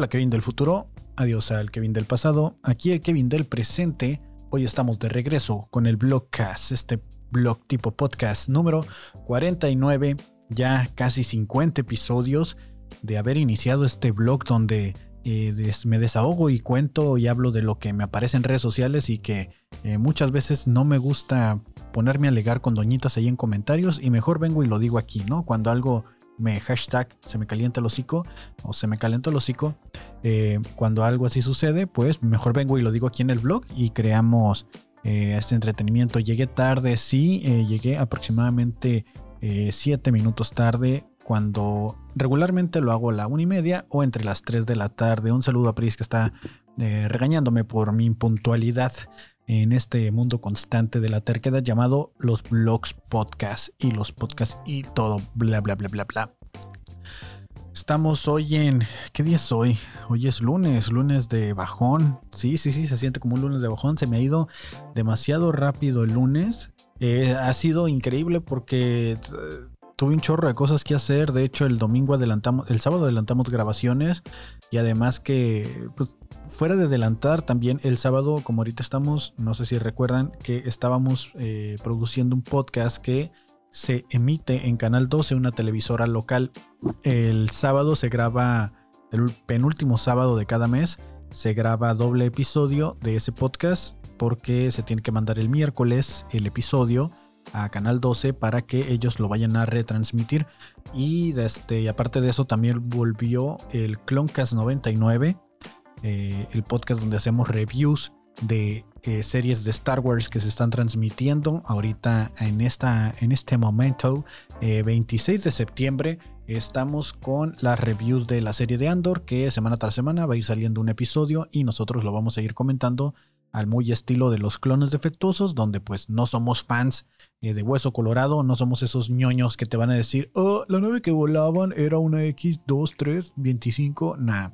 Hola Kevin del futuro, adiós al Kevin del pasado, aquí el Kevin del presente. Hoy estamos de regreso con el Blogcast, este blog tipo podcast número 49, ya casi 50 episodios de haber iniciado este blog donde eh, me desahogo y cuento y hablo de lo que me aparece en redes sociales y que eh, muchas veces no me gusta ponerme a alegar con doñitas ahí en comentarios y mejor vengo y lo digo aquí, ¿no? Cuando algo me hashtag se me calienta el hocico o se me calienta el hocico. Eh, cuando algo así sucede, pues mejor vengo y lo digo aquí en el blog y creamos eh, este entretenimiento. Llegué tarde, sí, eh, llegué aproximadamente 7 minutos tarde cuando regularmente lo hago a la una y media o entre las 3 de la tarde. Un saludo a Pris que está regañándome por mi impuntualidad en este mundo constante de la terquedad llamado los blogs podcast y los podcasts y todo, bla, bla, bla, bla, bla. Estamos hoy en... ¿Qué día es hoy? Hoy es lunes, lunes de bajón. Sí, sí, sí, se siente como un lunes de bajón. Se me ha ido demasiado rápido el lunes. Eh, ha sido increíble porque eh, tuve un chorro de cosas que hacer. De hecho, el domingo adelantamos, el sábado adelantamos grabaciones y además que pues, fuera de adelantar, también el sábado, como ahorita estamos, no sé si recuerdan, que estábamos eh, produciendo un podcast que se emite en Canal 12, una televisora local. El sábado se graba, el penúltimo sábado de cada mes, se graba doble episodio de ese podcast porque se tiene que mandar el miércoles el episodio a Canal 12 para que ellos lo vayan a retransmitir. Y, este, y aparte de eso también volvió el Cloncast 99 eh, el podcast donde hacemos reviews de eh, series de Star Wars que se están transmitiendo ahorita en, esta, en este momento, 26 eh, de septiembre. Estamos con las reviews de la serie de Andor, que semana tras semana va a ir saliendo un episodio y nosotros lo vamos a ir comentando al muy estilo de los clones defectuosos, donde pues no somos fans eh, de Hueso Colorado, no somos esos ñoños que te van a decir, oh, la nave que volaban era una X2325. Nah,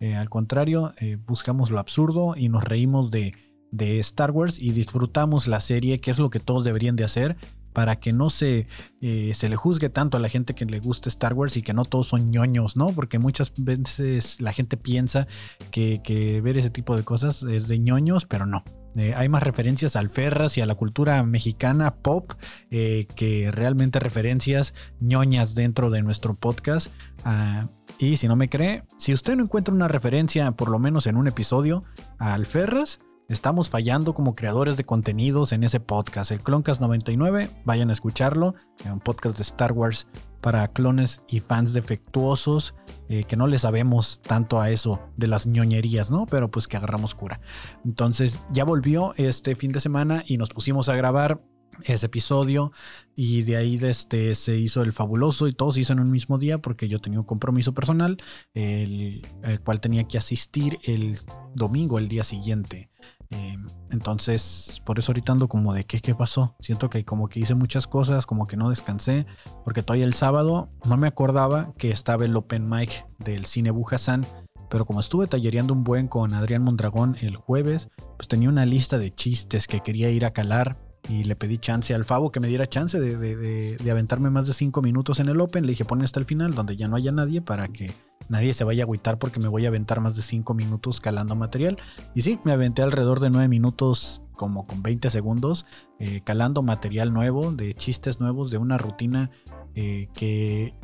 eh, al contrario, eh, buscamos lo absurdo y nos reímos de, de Star Wars y disfrutamos la serie, que es lo que todos deberían de hacer para que no se, eh, se le juzgue tanto a la gente que le gusta Star Wars y que no todos son ñoños, ¿no? Porque muchas veces la gente piensa que, ver ese tipo de cosas es de ñoños, pero no. Eh, hay más referencias al Ferras y a la cultura mexicana pop eh, que realmente referencias ñoñas dentro de nuestro podcast. Ah, y si no me cree, si usted no encuentra una referencia, por lo menos en un episodio, al Ferras, Estamos fallando como creadores de contenidos en ese podcast, el Cloncast 99. Vayan a escucharlo, un podcast de Star Wars para clones y fans defectuosos eh, que no le sabemos tanto a eso de las ñoñerías, ¿no? Pero pues que agarramos cura. Entonces ya volvió este fin de semana y nos pusimos a grabar ese episodio y de ahí este, se hizo el fabuloso y todo se hizo en un mismo día porque yo tenía un compromiso personal el, el cual tenía que asistir el domingo, el día siguiente. Em, entonces, por eso ahorita ando como de qué, qué pasó. Siento que como que hice muchas cosas, como que no descansé, porque todavía el sábado no me acordaba que estaba el open mic del cine Bujasan, pero como estuve tallereando un buen con Adrián Mondragón el jueves, pues tenía una lista de chistes que quería ir a calar y le pedí chance al Favo que me diera chance de, de, aventarme más de cinco minutos en el Open. Le dije, pon hasta el final, donde ya no haya nadie, para que nadie se vaya a agüitar porque me voy a aventar más de cinco minutos calando material. Y sí, me aventé alrededor de nueve minutos, como con 20 segundos, eh, calando material nuevo, de chistes nuevos, de una rutina eh, que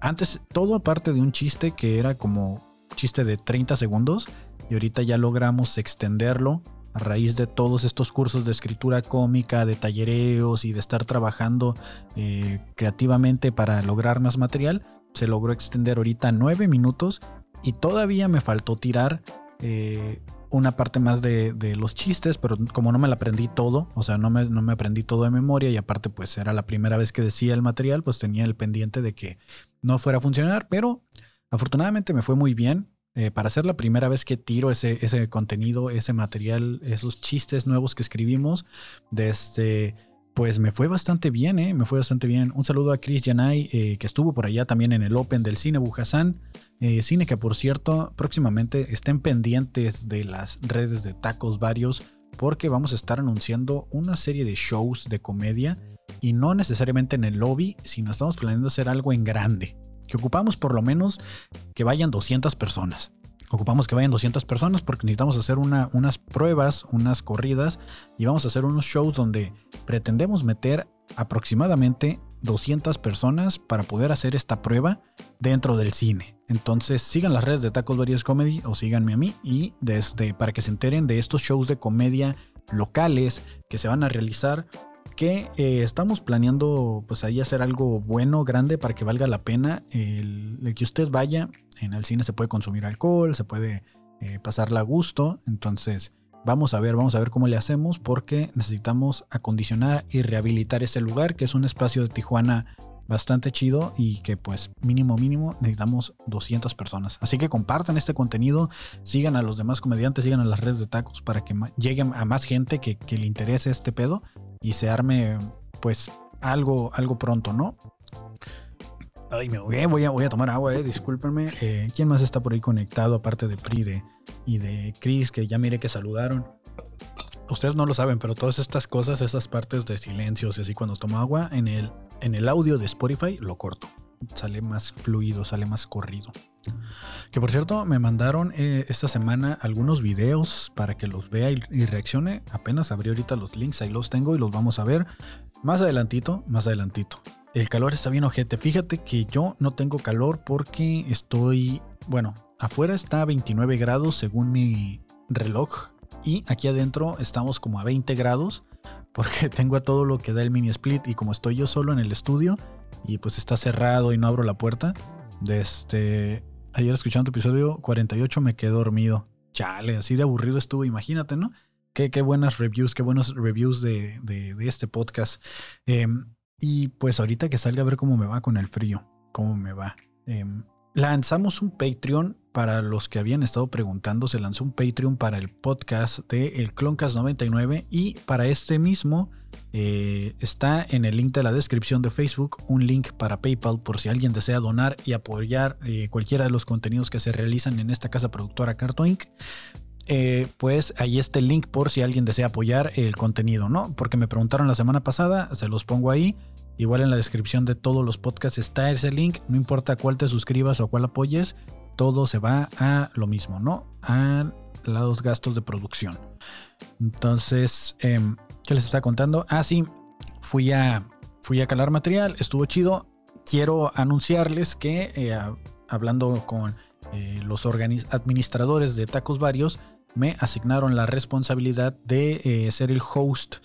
antes, todo aparte de un chiste que era como chiste de 30 segundos, y ahorita ya logramos extenderlo a raíz de todos estos cursos de escritura cómica, de tallereos y de estar trabajando eh, creativamente para lograr más material, se logró extender ahorita nueve minutos y todavía me faltó tirar eh, una parte más de, los chistes, pero como no me la aprendí todo, o sea, no me, no me aprendí todo de memoria y aparte pues era la primera vez que decía el material, pues tenía el pendiente de que no fuera a funcionar, pero afortunadamente me fue muy bien. Eh, para ser la primera vez que tiro ese, ese contenido, ese material, esos chistes nuevos que escribimos, desde, este, pues me fue bastante bien, ¿eh? me fue bastante bien. Un saludo a Chris Yanay, eh, que estuvo por allá también en el Open del Cine Bujasán. cine que, por cierto, próximamente estén pendientes de las redes de tacos varios, porque vamos a estar anunciando una serie de shows de comedia y no necesariamente en el lobby, sino estamos planeando hacer algo en grande que ocupamos por lo menos que vayan 200 personas. Ocupamos que vayan 200 personas porque necesitamos hacer unas pruebas, unas corridas y vamos a hacer unos shows donde pretendemos meter aproximadamente 200 personas para poder hacer esta prueba dentro del cine. Entonces sigan las redes de Tacos Varios Comedy o síganme a mí y desde para que se enteren de estos shows de comedia locales que se van a realizar que eh, estamos planeando pues ahí hacer algo bueno, grande para que valga la pena el, que usted vaya. En el cine se puede consumir alcohol, se puede eh, pasarla a gusto. Entonces vamos a ver, vamos a ver cómo le hacemos porque necesitamos acondicionar y rehabilitar ese lugar que es un espacio de Tijuana bastante chido y que pues mínimo mínimo necesitamos 200 personas. Así que compartan este contenido, sigan a los demás comediantes, sigan a las redes de tacos para que lleguen a más gente que, le interese este pedo y se arme pues algo, algo pronto, ¿no? Ay, me voy a, voy a tomar agua, eh, discúlpenme. Eh, ¿Quién más está por ahí conectado aparte de Pride y de Chris, que ya mire que saludaron? Ustedes no lo saben, pero todas estas cosas, esas partes de silencios, así cuando tomo agua, en el, en el audio de Spotify lo corto. Sale más fluido, sale más corrido. Que por cierto, me mandaron eh, esta semana algunos videos para que los vea y, reaccione. Apenas abrí ahorita los links, ahí los tengo y los vamos a ver más adelantito, más adelantito. El calor está bien ojete. Fíjate que yo no tengo calor porque estoy, bueno, afuera está a 29 grados según mi reloj y aquí adentro estamos como a 20 grados porque tengo a todo lo que da el mini split y como estoy yo solo en el estudio y pues está cerrado y no abro la puerta, desde este, ayer escuchando tu episodio 48 me quedé dormido. Chale, así de aburrido estuvo, imagínate, ¿no? Qué, qué buenas reviews, qué buenos reviews de, de, este podcast. Em, y pues ahorita que salga a ver cómo me va con el frío, cómo me va. Em, lanzamos un Patreon para los que habían estado preguntando. Se lanzó un Patreon para el podcast de El Cloncast 99 y para este mismo eh, está en el link de la descripción de Facebook un link para PayPal por si alguien desea donar y apoyar eh, cualquiera de los contenidos que se realizan en esta casa productora Carto Inc. Eh, pues ahí está el link por si alguien desea apoyar el contenido, ¿no? Porque me preguntaron la semana pasada, se los pongo ahí. Igual en la descripción de todos los podcasts está ese link, no importa cuál te suscribas o cuál apoyes, todo se va a lo mismo, ¿no? A los gastos de producción. Entonces, em, ¿Qué les está contando? Ah, sí, fui a, fui a calar material, estuvo chido. Quiero anunciarles que, eh, hablando con eh, los administradores de Tacos Varios, me asignaron la responsabilidad de eh, ser el host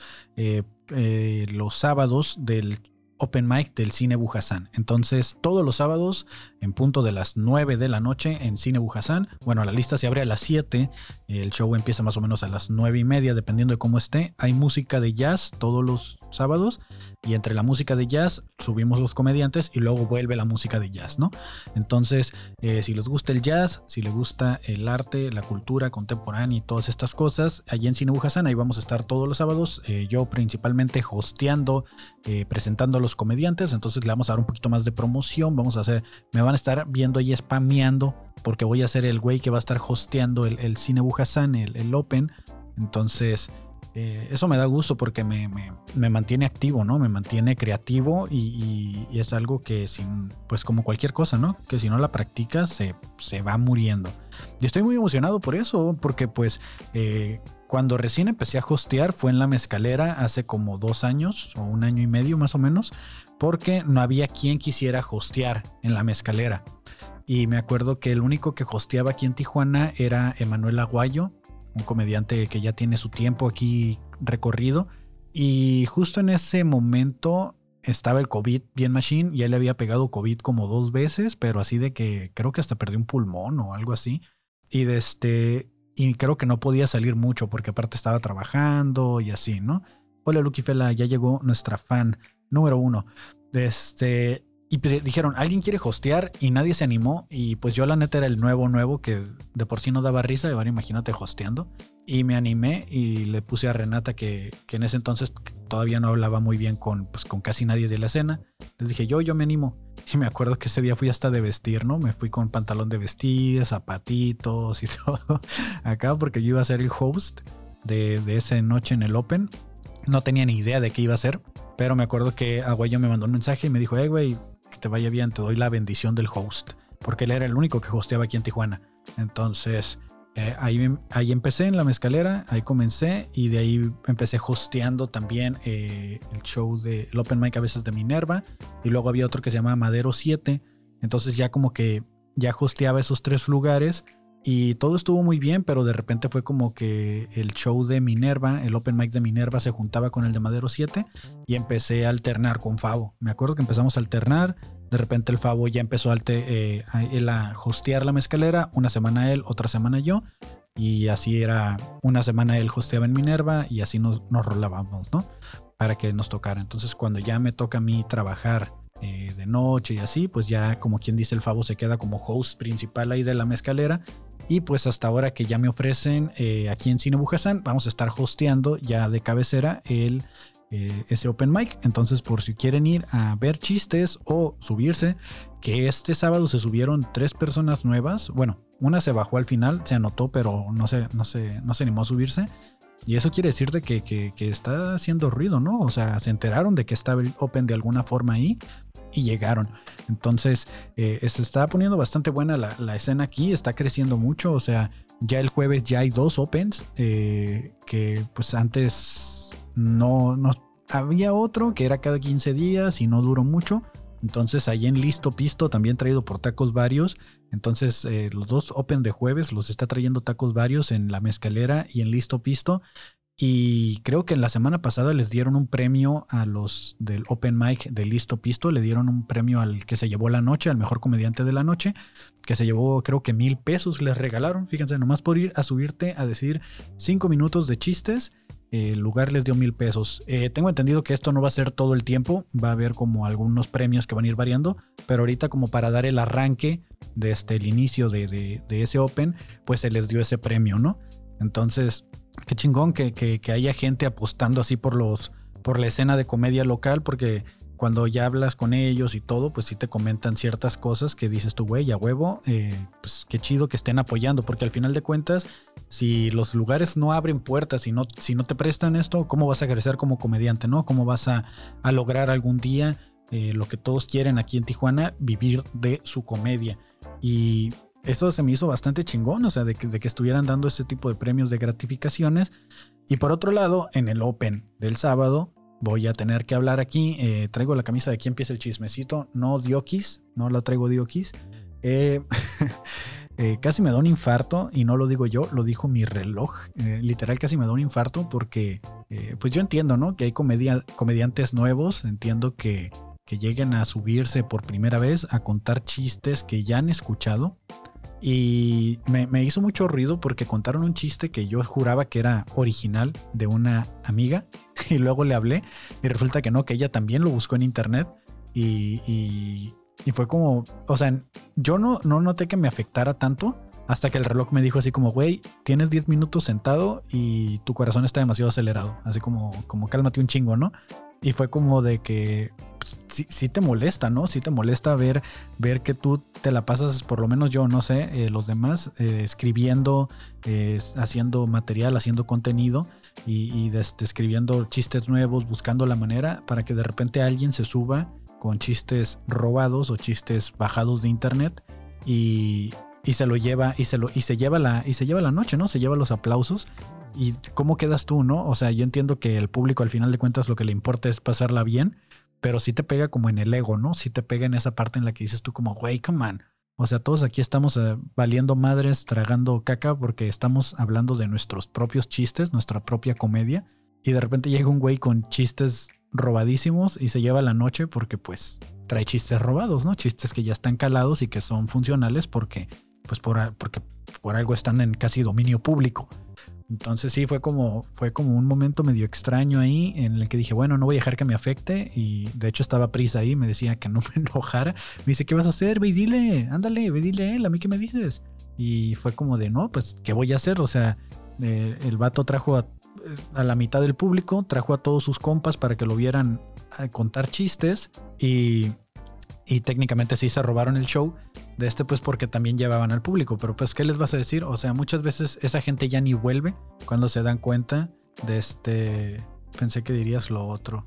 los sábados del open mic del Cine Bujasán. Entonces, todos los sábados, en punto de las 9 de la noche, en Cine Bujasán. Bueno, la lista se abre a las 7. El show empieza más o menos a las 9 y media, dependiendo de cómo esté. Hay música de jazz todos los sábados. Y entre la música de jazz subimos los comediantes y luego vuelve la música de jazz, ¿no? Entonces, eh, si les gusta el jazz, si les gusta el arte, la cultura contemporánea y todas estas cosas, allí en Cine Bujasán, ahí vamos a estar todos los sábados. Eh, yo principalmente hosteando, eh, presentando a comediantes. Entonces le vamos a dar un poquito más de promoción. Vamos a hacer, me van a estar viendo ahí spameando porque voy a ser el güey que va a estar hosteando el, Cine Bujasán, el, el Open. Entonces, eh, eso me da gusto porque me, mantiene activo, ¿no? Me mantiene creativo y, es algo que sin, pues como cualquier cosa, ¿no? Que si no la practicas se, se va muriendo. Y estoy muy emocionado por eso, porque pues eh, cuando recién empecé a hostear fue en la mezcalera hace como dos años o un año y medio más o menos, porque no había quien quisiera hostear en la mezcalera. Y me acuerdo que el único que hosteaba aquí en Tijuana era Emanuel Aguayo, un comediante que ya tiene su tiempo aquí recorrido. Y justo en ese momento estaba el COVID bien machine y él le había pegado COVID como dos veces, pero así de que creo que hasta perdió un pulmón o algo así. Y de este, y creo que no podía salir mucho porque aparte estaba trabajando y así, ¿no? Hola Lucky Fela, ya llegó nuestra fan número uno. Este, y dijeron, alguien quiere hostear y nadie se animó. Y pues yo la neta era el nuevo, nuevo, que de por sí no daba risa. Ahora imagínate hosteando. Y me animé y le puse a Renata que, en ese entonces todavía no hablaba muy bien con, pues, con casi nadie de la escena. Les dije, yo, yo me animo. Y me acuerdo que ese día fui hasta de vestir, ¿no? Me fui con pantalón de vestir, zapatitos y todo acá porque yo iba a ser el host de, de esa noche en el Open. No tenía ni idea de qué iba a ser, pero me acuerdo que Aguayo me mandó un mensaje y me dijo, hey, güey, que te vaya bien, te doy la bendición del host, porque él era el único que hosteaba aquí en Tijuana. Entonces, eh, ahí, ahí empecé en la mezcalera, ahí comencé y de ahí empecé hosteando también eh, el show de el Open Mic a veces de Minerva y luego había otro que se llamaba Madero 7. Entonces ya como que ya hosteaba esos tres lugares y todo estuvo muy bien, pero de repente fue como que el show de Minerva, el Open Mic de Minerva se juntaba con el de Madero 7 y empecé a alternar con Favo. Me acuerdo que empezamos a alternar de repente el Favo ya empezó eh, a, a hostear la mezcalera, una semana él, otra semana yo. Y así era, una semana él hosteaba en Minerva y así nos, nos rolábamos, ¿no? Para que nos tocara. Entonces cuando ya me toca a mí trabajar eh, de noche y así, pues ya como quien dice el Favo se queda como host principal ahí de la mezcalera. Y pues hasta ahora que ya me ofrecen eh, aquí en Cine Bujasán, vamos a estar hosteando ya de cabecera el eh, ese open mic. Entonces, por si quieren ir a ver chistes o subirse, que este sábado se subieron tres personas nuevas. Bueno, una se bajó al final, se anotó, pero no se, no se, no se animó a subirse. Y eso quiere decirte que, que, está haciendo ruido, ¿no? O sea, se enteraron de que estaba el Open de alguna forma ahí y llegaron. Entonces, eh, se está poniendo bastante buena la, la, escena aquí, está creciendo mucho. O sea, ya el jueves ya hay dos Opens eh, que pues antes no, no había otro que era cada 15 días y no duró mucho. Entonces ahí en Listo Pisto, también traído por tacos varios. Entonces eh, los dos Open de jueves los está trayendo tacos varios en la mezcalera y en Listo Pisto. Y creo que en la semana pasada les dieron un premio a los del Open Mic de Listo Pisto. Le dieron un premio al que se llevó la noche, al mejor comediante de la noche, que se llevó creo que mil pesos les regalaron. Fíjense, nomás por ir a subirte a decir cinco minutos de chistes el lugar les dio mil pesos. Eh, tengo entendido que esto no va a ser todo el tiempo, va a haber como algunos premios que van a ir variando, pero ahorita como para dar el arranque desde este, el inicio de, ese Open, pues se les dio ese premio, ¿no? Entonces, qué chingón que, que, haya gente apostando así por los por la escena de comedia local, porque cuando ya hablas con ellos y todo, pues sí te comentan ciertas cosas que dices tú, güey, a huevo, eh, pues qué chido que estén apoyando, porque al final de cuentas, si los lugares no abren puertas y no, si no te prestan esto, ¿cómo vas a crecer como comediante, no? ¿Cómo vas a, lograr algún día eh, lo que todos quieren aquí en Tijuana, vivir de su comedia? Y eso se me hizo bastante chingón, o sea, de que, de que estuvieran dando este tipo de premios de gratificaciones. Y por otro lado, en el Open del sábado, voy a tener que hablar aquí. Eh, traigo la camisa de aquí empieza el chismecito. No Diokis, no la traigo Diokis. Eh, eh, casi me da un infarto y no lo digo yo, lo dijo mi reloj. literal casi me da un infarto porque pues yo entiendo, ¿no? Que hay comediantes nuevos, entiendo que, que lleguen a subirse por primera vez a contar chistes que ya han escuchado. Y me, me, hizo mucho ruido porque contaron un chiste que yo juraba que era original de una amiga y luego le hablé y resulta que no, que ella también lo buscó en internet y, fue como, o sea, yo no, no noté que me afectara tanto hasta que el reloj me dijo así como, güey, tienes 10 minutos sentado y tu corazón está demasiado acelerado, así como, como cálmate un chingo, ¿no? Y fue como de que pues, sí, te molesta, ¿no? Sí te molesta ver, ver que tú te la pasas, por lo menos yo, no sé, eh, los demás, eh, escribiendo, eh, haciendo material, haciendo contenido y, escribiendo chistes nuevos, buscando la manera para que de repente alguien se suba con chistes robados o chistes bajados de internet y, se lo lleva y se lo y se lleva la y se lleva la noche, ¿no? Se lleva los aplausos y cómo quedas tú, ¿no? O sea, yo entiendo que el público al final de cuentas lo que le importa es pasarla bien, pero sí te pega como en el ego, ¿no? Sí te pega en esa parte en la que dices tú como, güey, come on. O sea, todos aquí estamos eh, valiendo madres, tragando caca porque estamos hablando de nuestros propios chistes, nuestra propia comedia. Y de repente llega un güey con chistes robadísimos y se lleva la noche porque pues trae chistes robados, ¿no? Chistes que ya están calados y que son funcionales porque pues por, porque por algo están en casi dominio público. Entonces sí, fue como, fue como un momento medio extraño ahí en el que dije, bueno, no voy a dejar que me afecte. Y de hecho estaba prisa ahí, me decía que no me enojara. Me dice, ¿qué vas a hacer? Ve y dile, ándale, ve y dile a él, a mí qué me dices. Y fue como de, no, pues, ¿qué voy a hacer? O sea, eh, el vato trajo a, a, la mitad del público, trajo a todos sus compas para que lo vieran a contar chistes. Y y técnicamente sí se robaron el show de este pues porque también llevaban al público, pero pues ¿qué les vas a decir? O sea, muchas veces esa gente ya ni vuelve cuando se dan cuenta de este... Pensé que dirías lo otro.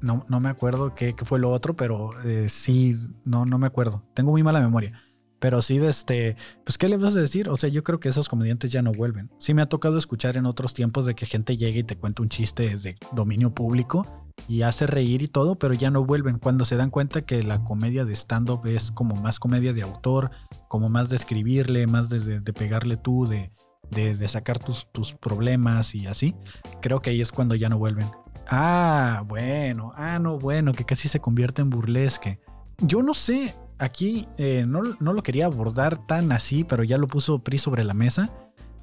no, no me acuerdo qué, fue lo otro, pero eh, sí, no, no me acuerdo. Tengo muy mala memoria. Pero sí, de este, pues, ¿qué le vas a decir? O sea, yo creo que esos comediantes ya no vuelven. Sí me ha tocado escuchar en otros tiempos de que gente llegue y te cuenta un chiste de dominio público y hace reír y todo, pero ya no vuelven. Cuando se dan cuenta que la comedia de stand-up es como más comedia de autor, como más de escribirle, más de, pegarle tú, de, de, sacar tus, tus problemas y así, creo que ahí es cuando ya no vuelven. Ah, bueno, ah, no, bueno, que casi se convierte en burlesque. Yo no sé, aquí eh, no, lo quería abordar tan así, pero ya lo puso Pri sobre la mesa.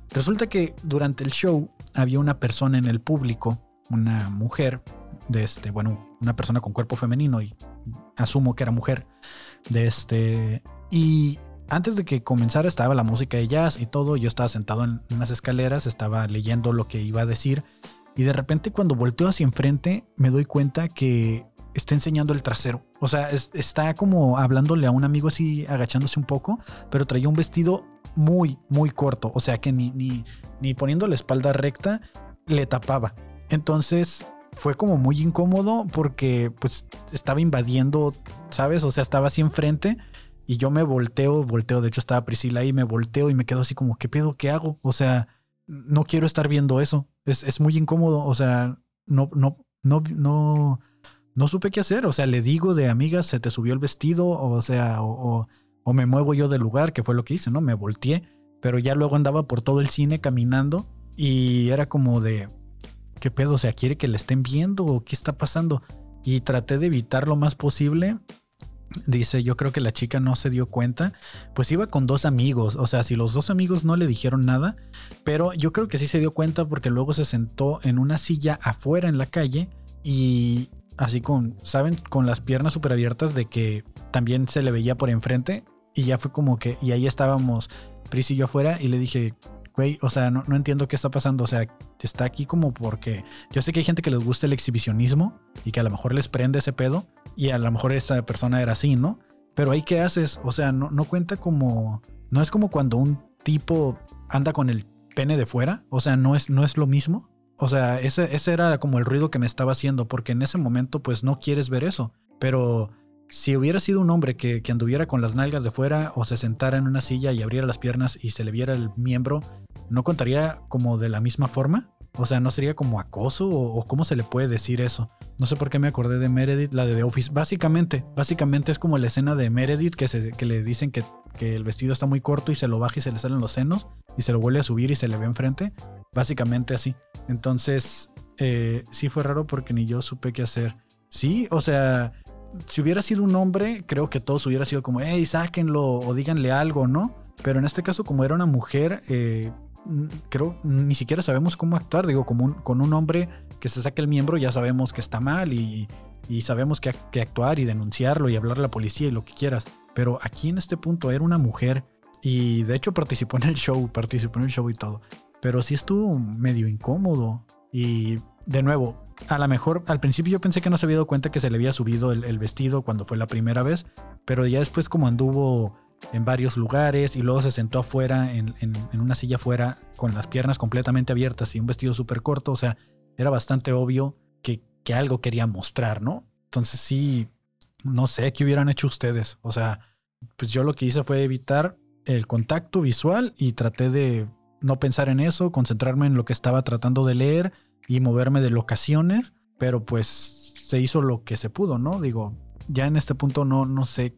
Resulta que durante el show había una persona en el público, una mujer, de este, bueno, una persona con cuerpo femenino y asumo que era mujer, de este, y antes de que comenzara estaba la música de jazz y todo, yo estaba sentado en unas escaleras, estaba leyendo lo que iba a decir y de repente cuando volteo hacia enfrente me doy cuenta que está enseñando el trasero. O sea, está como hablándole a un amigo así, agachándose un poco, pero traía un vestido muy, muy corto. O sea, que ni, ni, ni poniendo la espalda recta le tapaba. Entonces fue como muy incómodo porque pues estaba invadiendo, ¿sabes? O sea, estaba así enfrente y yo me volteo, volteo, de hecho estaba Priscila ahí, me volteo y me quedo así como, ¿qué pedo? ¿Qué hago? O sea, no quiero estar viendo eso. Es, es muy incómodo. O sea, no, no, no, no no supe qué hacer. O sea, le digo de amigas, se te subió el vestido, o sea, o, me muevo yo del lugar, que fue lo que hice, ¿no? Me volteé, pero ya luego andaba por todo el cine caminando y era como de, ¿qué pedo? O sea, ¿quiere que le estén viendo o qué está pasando? Y traté de evitar lo más posible. Dice, yo creo que la chica no se dio cuenta. Pues iba con dos amigos. O sea, si los dos amigos no le dijeron nada. Pero yo creo que sí se dio cuenta porque luego se sentó en una silla afuera en la calle. Y así con, ¿saben? Con las piernas súper abiertas de que también se le veía por enfrente y ya fue como que, y ahí estábamos Pris y yo afuera y le dije, güey, o sea, no, entiendo qué está pasando, o sea, está aquí como porque yo sé que hay gente que les gusta el exhibicionismo y que a lo mejor les prende ese pedo y a lo mejor esta persona era así, ¿no? Pero ahí qué haces, o sea, no, no cuenta como, no es como cuando un tipo anda con el pene de fuera, o sea, no es, no es lo mismo. O sea, ese, ese era como el ruido que me estaba haciendo, porque en ese momento pues no quieres ver eso. Pero si hubiera sido un hombre que, que, anduviera con las nalgas de fuera o se sentara en una silla y abriera las piernas y se le viera el miembro, ¿no contaría como de la misma forma? O sea, ¿no sería como acoso o, cómo se le puede decir eso? No sé por qué me acordé de Meredith, la de The Office. Básicamente, básicamente es como la escena de Meredith que, se, que le dicen que, que el vestido está muy corto y se lo baja y se le salen los senos y se lo vuelve a subir y se le ve enfrente. Básicamente así. Entonces, eh, sí fue raro porque ni yo supe qué hacer. Sí, o sea, si hubiera sido un hombre, creo que todos hubiera sido como, hey, sáquenlo o díganle algo, ¿no? Pero en este caso, como era una mujer, eh, creo ni siquiera sabemos cómo actuar. Digo, como con un hombre que se saque el miembro, ya sabemos que está mal y, sabemos que, que, actuar y denunciarlo y hablar a la policía y lo que quieras. Pero aquí en este punto era una mujer y de hecho participó en el show, participó en el show y todo pero sí estuvo medio incómodo. Y de nuevo, a lo mejor al principio yo pensé que no se había dado cuenta que se le había subido el, vestido cuando fue la primera vez, pero ya después como anduvo en varios lugares y luego se sentó afuera en, una silla afuera con las piernas completamente abiertas y un vestido súper corto, o sea, era bastante obvio que, que algo quería mostrar, ¿no? Entonces sí, no sé qué hubieran hecho ustedes, o sea, pues yo lo que hice fue evitar el contacto visual y traté de no pensar en eso, concentrarme en lo que estaba tratando de leer y moverme de locaciones, pero pues se hizo lo que se pudo, ¿no? Digo, ya en este punto no, no sé,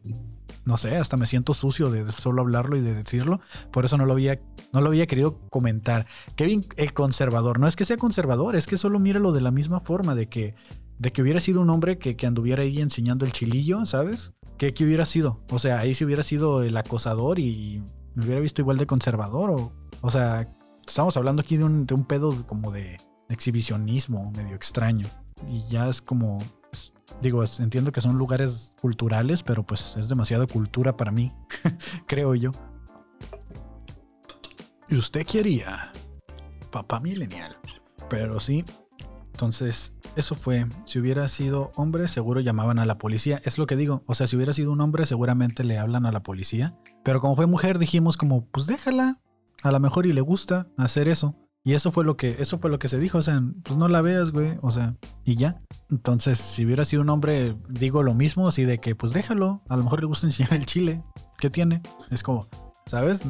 no sé, hasta me siento sucio de solo hablarlo y de decirlo, por eso no lo había, no lo había querido comentar. Kevin, el conservador, no es que sea conservador, es que solo míralo de la misma forma, de que, de que hubiera sido un hombre que, anduviera ahí enseñando el chilillo, ¿sabes? ¿Qué, ¿Qué hubiera sido? O sea, ahí si hubiera sido el acosador y me hubiera visto igual de conservador o o sea, estamos hablando aquí de un, pedo como de exhibicionismo medio extraño. Y ya es como, pues, digo, entiendo que son lugares culturales, pero pues es demasiada cultura para mí, creo yo. Y usted quería, papá milenial. Pero sí, entonces eso fue, si hubiera sido hombre, seguro llamaban a la policía. Es lo que digo, o sea, si hubiera sido un hombre, seguramente le hablan a la policía. Pero como fue mujer, dijimos como, pues déjala, a lo mejor y le gusta hacer eso. Y eso fue lo que, eso fue lo que se dijo. O sea, pues no la veas, güey. O sea, y ya. Entonces, si hubiera sido un hombre, digo lo mismo, así de que, pues déjalo. A lo mejor le gusta enseñar el chile. ¿Qué tiene? Es como, ¿sabes?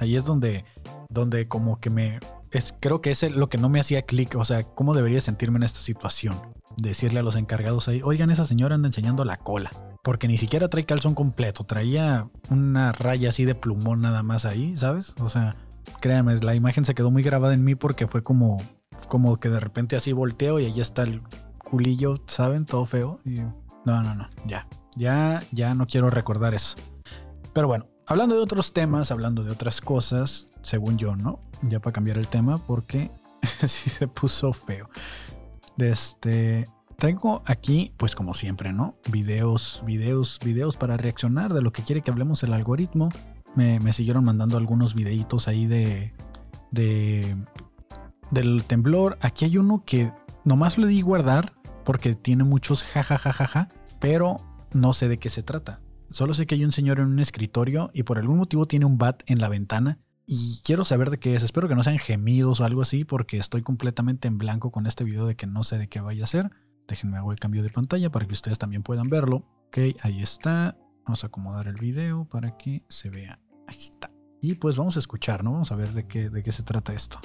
Ahí es donde, donde como que me, es, creo que es lo que no me hacía clic. O sea, ¿cómo debería sentirme en esta situación? Decirle a los encargados ahí, oigan, esa señora anda enseñando la cola. Porque ni siquiera trae calzón completo. Traía una raya así de plumón nada más ahí, ¿sabes? O sea, créanme, la imagen se quedó muy grabada en mí porque fue como, como que de repente así volteo y ahí está el culillo, ¿saben? Todo feo. Y no, no, no, ya. Ya, ya no quiero recordar eso. Pero bueno, hablando de otros temas, hablando de otras cosas, según yo, ¿no? Ya para cambiar el tema porque sí se puso feo. Este, traigo aquí, pues como siempre, ¿no? Videos, videos, videos para reaccionar de lo que quiere que hablemos el algoritmo me, siguieron mandando algunos videitos ahí de, de del temblor. Aquí hay uno que nomás le di guardar porque tiene muchos jajajajaja, pero no sé de qué se trata. Solo sé que hay un señor en un escritorio y por algún motivo tiene un bat en la ventana y quiero saber de qué es. Espero que no sean gemidos o algo así porque estoy completamente en blanco con este video de que no sé de qué vaya a ser. Déjenme hago el cambio de pantalla para que ustedes también puedan verlo. Ok, ahí está. Vamos a acomodar el video para que se vea Y pues vamos a escuchar, ¿no? Vamos a ver de qué, de qué se trata esto.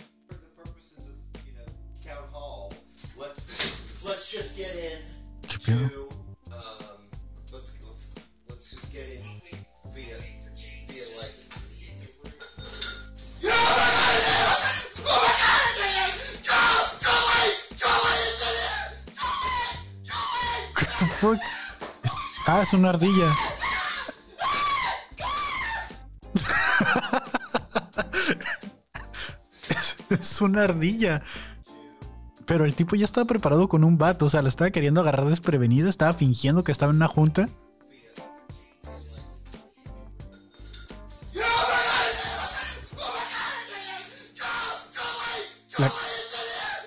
¿Qué pedo? Ah, es una ardilla. Una ardilla. Pero el tipo ya estaba preparado con un bat, o sea, la estaba queriendo agarrar desprevenida, estaba fingiendo que estaba en una junta.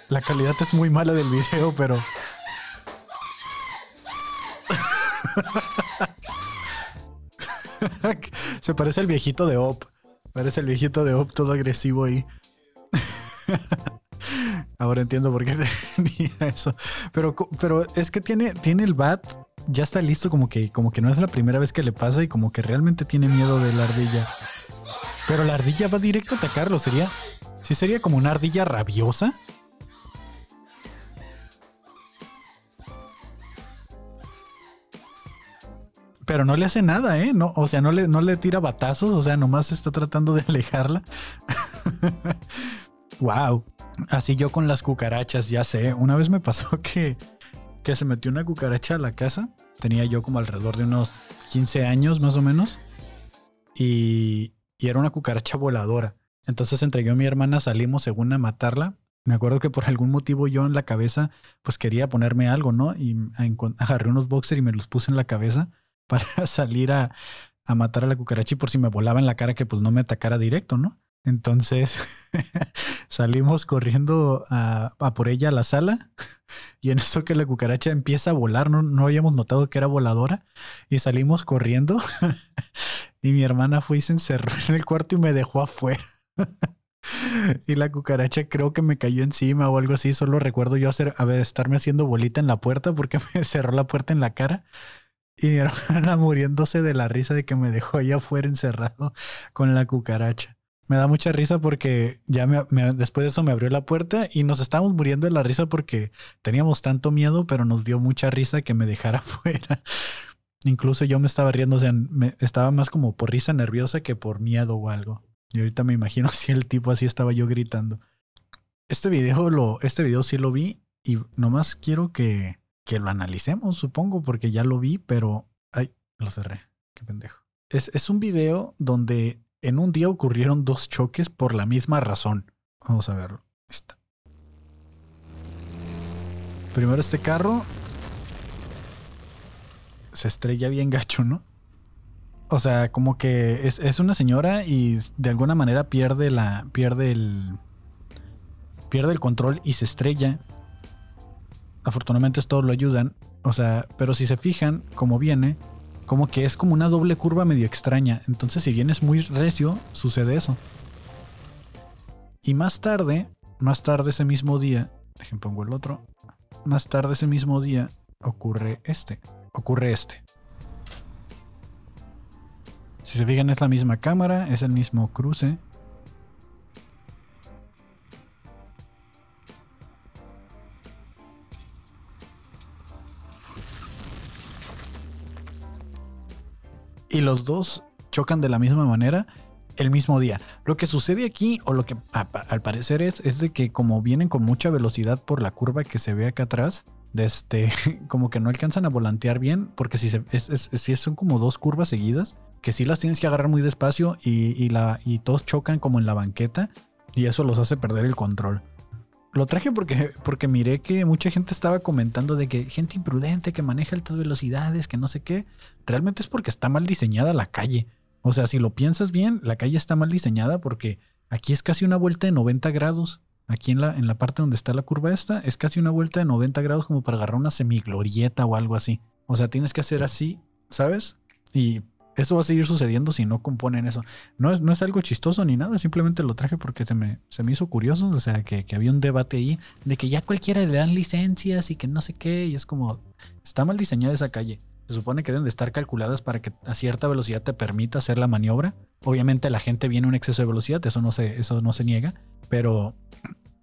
La, calidad es muy mala del video, pero... Se parece al viejito de Op. Parece el viejito de Op todo agresivo ahí. Ahora entiendo por qué tenía eso. Pero, pero es que tiene, tiene el bat, ya está listo, como que, como que no es la primera vez que le pasa y como que realmente tiene miedo de la ardilla. Pero la ardilla va directo a atacarlo, sería. Sí, sería como una ardilla rabiosa. Pero no le hace nada, ¿eh? No, o sea, no le, no le tira batazos, o sea, nomás está tratando de alejarla. wow. Así yo con las cucarachas, ya sé. Una vez me pasó que, que se metió una cucaracha a la casa. Tenía yo como alrededor de unos 15 años más o menos. Y, y era una cucaracha voladora. Entonces entre yo y mi hermana salimos según a matarla. Me acuerdo que por algún motivo yo en la cabeza pues quería ponerme algo, ¿no? Y agarré unos boxers y me los puse en la cabeza para salir a, a matar a la cucaracha y por si me volaba en la cara que pues no me atacara directo, ¿no? Entonces salimos corriendo a, por ella a la sala y en eso que la cucaracha empieza a volar, no, no habíamos notado que era voladora y salimos corriendo y mi hermana fue y se encerró en el cuarto y me dejó afuera. y la cucaracha creo que me cayó encima o algo así, solo recuerdo yo hacer, estarme haciendo bolita en la puerta porque me cerró la puerta en la cara. Y mi hermana muriéndose de la risa de que me dejó ahí afuera encerrado con la cucaracha me da mucha risa porque ya me, después de eso me abrió la puerta y nos estábamos muriendo de la risa porque teníamos tanto miedo, pero nos dio mucha risa que me dejara fuera. Incluso yo me estaba riendo, o sea, me, estaba más como por risa nerviosa que por miedo o algo. Y ahorita me imagino si el tipo así estaba yo gritando. Este video lo, este video sí lo vi y nomás quiero que, que lo analicemos, supongo, porque ya lo vi, pero ay, lo cerré. Qué pendejo. Es, es un video donde en un día ocurrieron dos choques por la misma razón. Vamos a. Está. Primero este carro se estrella bien gacho, ¿no? O sea, como que es, es, una señora y de alguna manera pierde la. pierde el. pierde el control y se estrella. Afortunadamente todos lo ayudan. O sea, pero si se fijan, como viene, como que es como una doble curva medio extraña. Entonces, si vienes muy recio, sucede eso. Y más tarde, Más tarde ese mismo día, dejen pongo el otro. Más tarde ese mismo día ocurre este. Ocurre este. Si se fijan es la misma cámara, es el mismo cruce. Y los dos chocan de la misma manera el mismo día. Lo que sucede aquí, o lo que al parecer es, es de que como vienen con mucha velocidad por la curva que se ve acá atrás, este, como que no alcanzan a volantear bien, porque si, se, si son como dos curvas seguidas, que sí las tienes que agarrar muy despacio y, la, y todos chocan como en la banqueta y eso los hace perder el control. Lo traje porque, porque miré que mucha gente estaba comentando de que gente imprudente que maneja altas velocidades, que no sé qué. Realmente es porque está mal diseñada la calle. O sea, si lo piensas bien, la calle está mal diseñada porque aquí es casi una vuelta de 90 grados. Aquí en la, en la parte donde está la curva esta, es casi una vuelta de 90 grados como para agarrar una semiglorieta o algo así. O sea, tienes que hacer así, ¿sabes? Y eso va a seguir sucediendo si no componen eso. No es, no es algo chistoso ni nada, simplemente lo traje porque se me, se me hizo curioso, o sea, que, había un debate ahí de que ya cualquiera le dan licencias y que no sé qué, y es como, está mal diseñada esa calle. Se supone que deben de estar calculadas para que a cierta velocidad te permita hacer la maniobra. Obviamente la gente viene a un exceso de velocidad, eso no se, eso no se niega, pero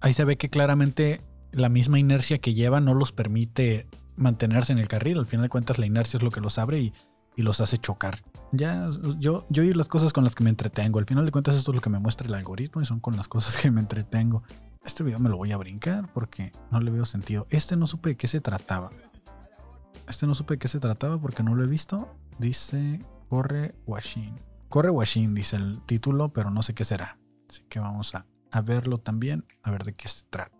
ahí se ve que claramente la misma inercia que lleva no los permite mantenerse en el carril. Al final de cuentas la inercia es lo que los abre y, y los hace chocar ya yo, yo y las cosas con las que me entretengo. Al final de cuentas esto es lo que me muestra el algoritmo y son con las cosas que me entretengo. Este video me lo voy a brincar porque no le veo sentido. Este no supe de qué se trataba. Este no supe de qué se trataba porque no lo he visto. Dice Corre Washing. Corre Washing dice el título, pero no sé qué será. Así que vamos a, a verlo también, a ver de qué se trata.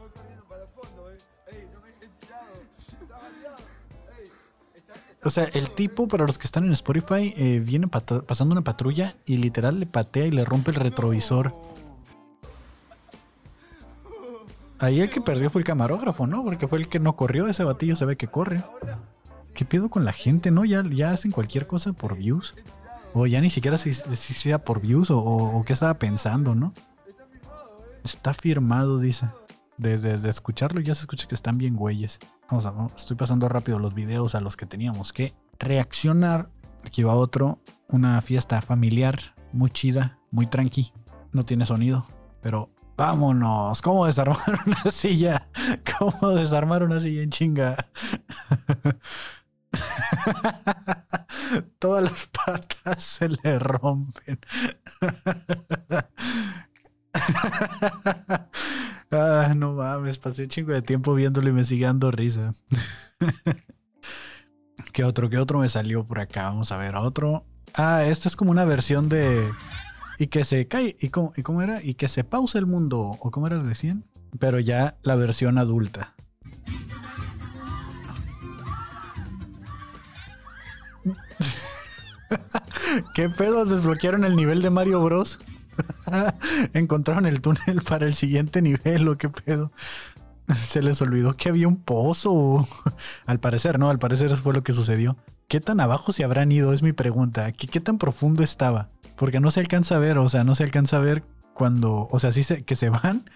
O sea, el tipo, para los que están en Spotify, eh, viene pasando una patrulla y literal le patea y le rompe el retrovisor. Ahí el que perdió fue el camarógrafo, ¿no? Porque fue el que no corrió. Ese batillo se ve que corre. ¿Qué pedo con la gente, no? Ya, ya hacen cualquier cosa por views. O ya ni siquiera si, sea por views o, qué estaba pensando, ¿no? Está firmado, dice. Desde escucharlo ya se escucha que están bien güeyes. Estoy pasando rápido los videos a los que teníamos que reaccionar. Aquí va otro. Una fiesta familiar muy chida, muy tranqui. No tiene sonido, pero vámonos. ¿Cómo desarmar una silla? ¿Cómo desarmar una silla en chinga? Todas las patas se le rompen. ah, no mames, pasé un chingo de tiempo viéndolo y me sigue dando risa. ¿Qué otro? ¿Qué otro me salió por acá? Vamos a ver, otro. Ah, esta es como una versión de. Y que se cae. ¿Y cómo, ¿Y cómo era? Y que se pausa el mundo. ¿O cómo era decían? Pero ya la versión adulta. ¿Qué pedo? ¿Desbloquearon el nivel de Mario Bros? ¿Encontraron el túnel para el siguiente nivel o qué pedo? Se les olvidó que había un pozo. Al parecer, ¿no? Al parecer eso fue lo que sucedió. ¿Qué tan abajo se habrán ido? Es mi pregunta. ¿Qué, tan profundo estaba? Porque no se alcanza a ver, o sea, no se alcanza a ver cuando, o sea, sí que se van,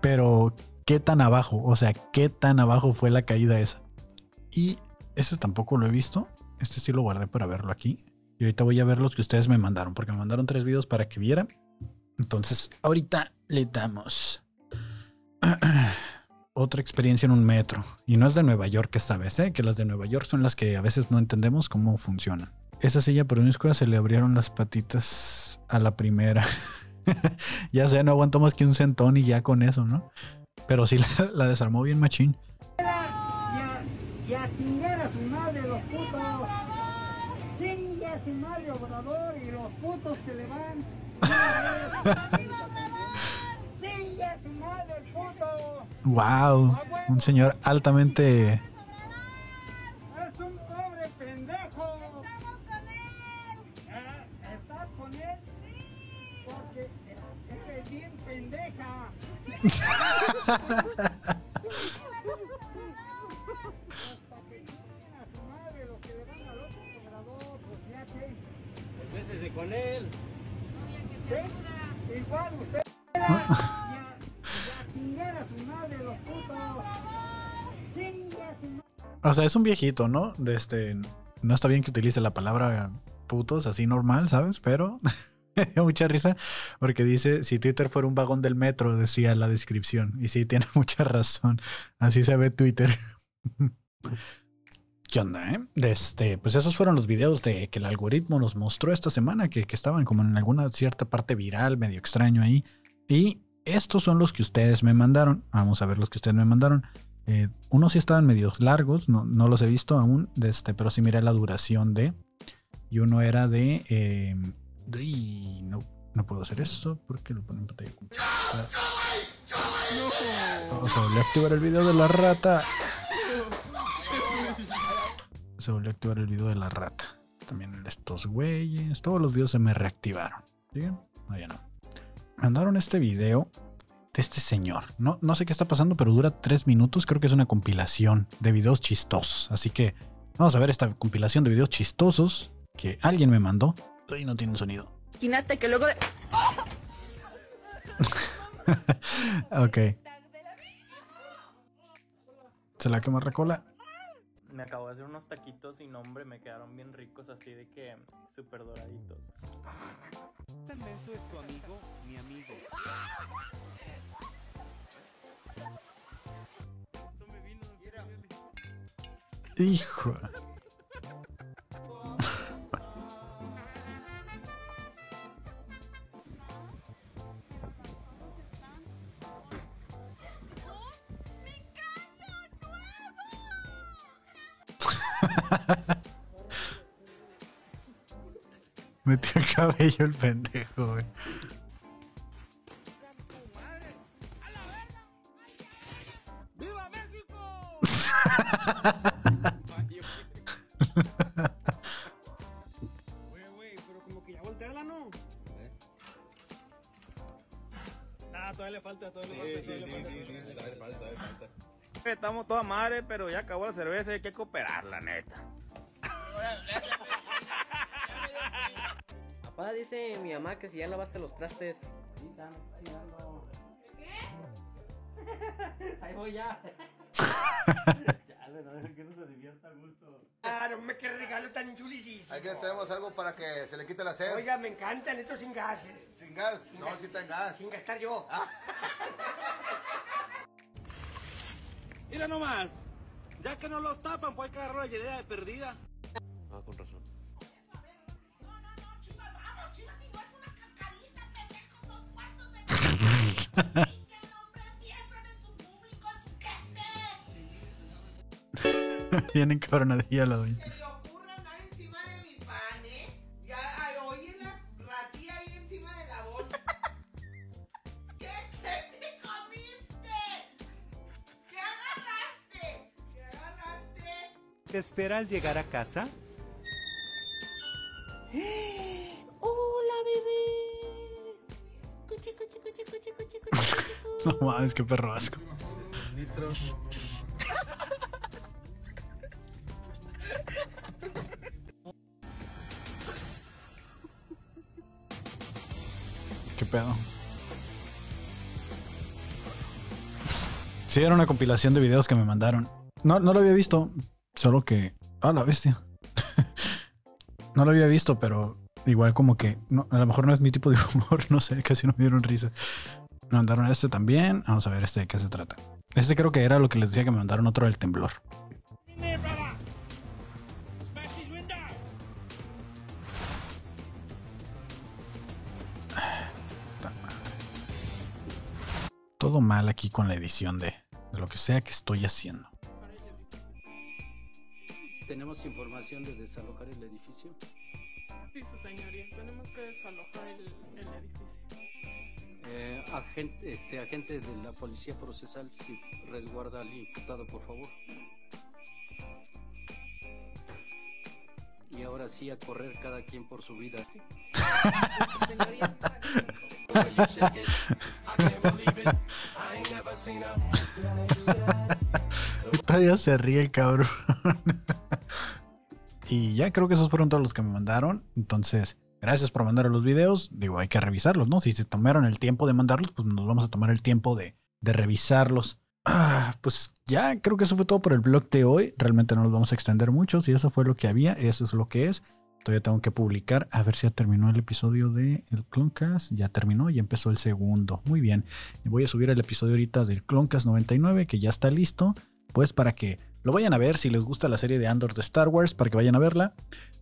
pero ¿qué tan abajo? O sea, ¿qué tan abajo fue la caída esa? Y eso tampoco lo he visto. Este sí lo guardé para verlo aquí. Y ahorita voy a ver los que ustedes me mandaron, porque me mandaron tres videos para que vieran. Entonces, ahorita le damos otra experiencia en un metro. Y no es de Nueva York esta vez, ¿eh? que las de Nueva York son las que a veces no entendemos cómo funcionan. Esa silla una se le abrieron las patitas a la primera. ya sé, no aguanto más que un centón y ya con eso, ¿no? Pero sí la, desarmó bien machín. ¡Chingue su madre el puto! Wow, un señor altamente ¡Es un pobre pendejo! ¡Estamos con él! ¿Estás con él? Porque eres bien pendeja. Hasta que chinguen a su madre los que le van al otro cobrador, pues ya que... Bésese con él. O sea, es un viejito, ¿no? Este, no está bien que utilice la palabra putos así normal, ¿sabes? Pero mucha risa porque dice, si Twitter fuera un vagón del metro, decía la descripción. Y sí, tiene mucha razón. Así se ve Twitter. ¿Qué onda, eh? Este, pues esos fueron los videos de que el algoritmo nos mostró esta semana, que, que estaban como en alguna cierta parte viral, medio extraño ahí. Y estos son los que ustedes me mandaron. Vamos a ver los que ustedes me mandaron. Eh, unos sí estaban medios largos, no, no los he visto aún, de este, pero sí miré la duración de. Y uno era de. eh, de- no, no puedo hacer esto porque lo ponen en pantalla. Vamos a volver a activar el video de la rata. Se volvió a activar el video de la rata. También estos güeyes. Todos los videos se me reactivaron. ¿Sí? No, ya no. Mandaron este video de este señor. No, no sé qué está pasando, pero dura tres minutos. Creo que es una compilación de videos chistosos. Así que vamos a ver esta compilación de videos chistosos que alguien me mandó. Y no tiene sonido. Imagínate que luego de... Ok. Se la quema recola. Me acabo de hacer unos taquitos y no, hombre, me quedaron bien ricos así de que súper doraditos. Tan menso es tu amigo, mi amigo. Hijo. Metió el cabello el pendejo, güey. Güey, güey, pero como que ya volteala, ¿no? Ah, todavía le falta, todavía le falta, todavía le falta. Estamos toda madre, pero ya acabó la cerveza y hay que cooperar, la neta. Que si ya lavaste los trastes. Sí, están chingando. ¿Qué? Ahí voy ya. Chale, no dejen que no se divierta a gusto. Claro, me qué regalo tan chulisísimo. Aquí tenemos algo para que se le quite la sed. Oiga, me encantan estos sin gas. Sin gas. No, si está en gas. Sin gastar yo. Mira nomás. Ya que no los tapan, pues hay que agarrar la hielera de perdida. Ah, con razón. La bolsa. ¿Qué, qué te comiste? ¿Qué agarraste? ¿Qué agarraste? ¿Te espera al llegar a casa? Hola, No mames, qué perro asco. ¿Qué pedo? Sí, era una compilación de videos que me mandaron. No, no lo había visto, solo que... Ah, la bestia. no lo había visto, pero igual como que... a lo mejor no es mi tipo de humor, no sé, casi no me dieron risa. Me mandaron este también. Vamos a ver este de qué se trata. Este creo que era lo que les decía que me mandaron otro del temblor. Todo mal aquí con la edición de, de lo que sea que estoy haciendo. Tenemos información de desalojar el edificio. Sí, su señoría. Tenemos que desalojar el, el edificio. Eh, agente, este, agente de la policía procesal, si resguarda al imputado, por favor. Y ahora sí a correr cada quien por su vida. Todavía se ríe el cabrón. y ya creo que esos fueron todos los que me mandaron. Entonces, gracias por mandar los videos. Digo, hay que revisarlos, ¿no? Si se tomaron el tiempo de mandarlos, pues nos vamos a tomar el tiempo de, de revisarlos. Ah, pues ya creo que eso fue todo por el blog de hoy. Realmente no nos vamos a extender mucho. Si eso fue lo que había, eso es lo que es. Todavía tengo que publicar. A ver si ya terminó el episodio de el Cloncast. Ya terminó y empezó el segundo. Muy bien. Voy a subir el episodio ahorita del Cloncast 99, que ya está listo. Pues para que lo vayan a ver. Si les gusta la serie de Andor de Star Wars, para que vayan a verla.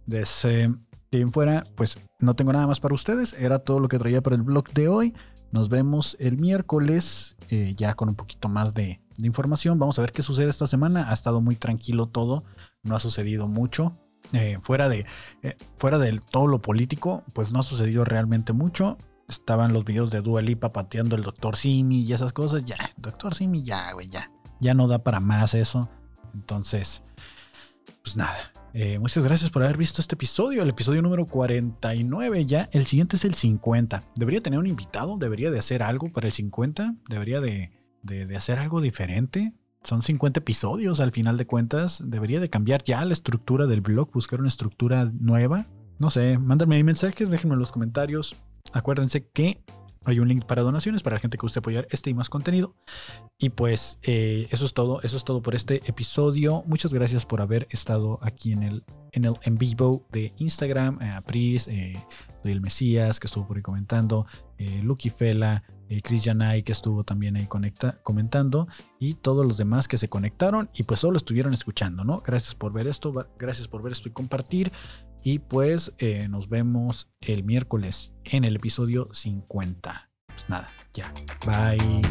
Desde de en fuera, pues no tengo nada más para ustedes. Era todo lo que traía para el blog de hoy. Nos vemos el miércoles, eh, ya con un poquito más de, información. Vamos a ver qué sucede esta semana. Ha estado muy tranquilo todo. No ha sucedido mucho. Eh, fuera de eh, fuera del todo lo político, pues no ha sucedido realmente mucho. Estaban los videos de Dua Lipa pateando el Dr. Simi y esas cosas. Ya, Dr. Simi, ya, güey, ya. Ya no da para más eso. Entonces, pues nada. Eh, muchas gracias por haber visto este episodio, el episodio número 49 ya. El siguiente es el 50. Debería tener un invitado, debería de hacer algo para el 50, debería de, de, hacer algo diferente. Son 50 episodios al final de cuentas. Debería de cambiar ya la estructura del blog, buscar una estructura nueva. No sé, mándenme ahí mensajes, déjenme en los comentarios. Acuérdense que hay un link para donaciones para la gente que guste apoyar este y más contenido. Y pues eh, eso es todo, eso es todo por este episodio. Muchas gracias por haber estado aquí en el en el en vivo de Instagram. Eh, a Pris, eh, el Mesías que estuvo por ahí comentando, eh, Lucky Fela, Chris Yanai que estuvo también ahí conecta, comentando y todos los demás que se conectaron y pues solo estuvieron escuchando, ¿no? Gracias por ver esto, gracias por ver esto y compartir y pues eh, nos vemos el miércoles en el episodio 50. Pues nada, ya. Bye.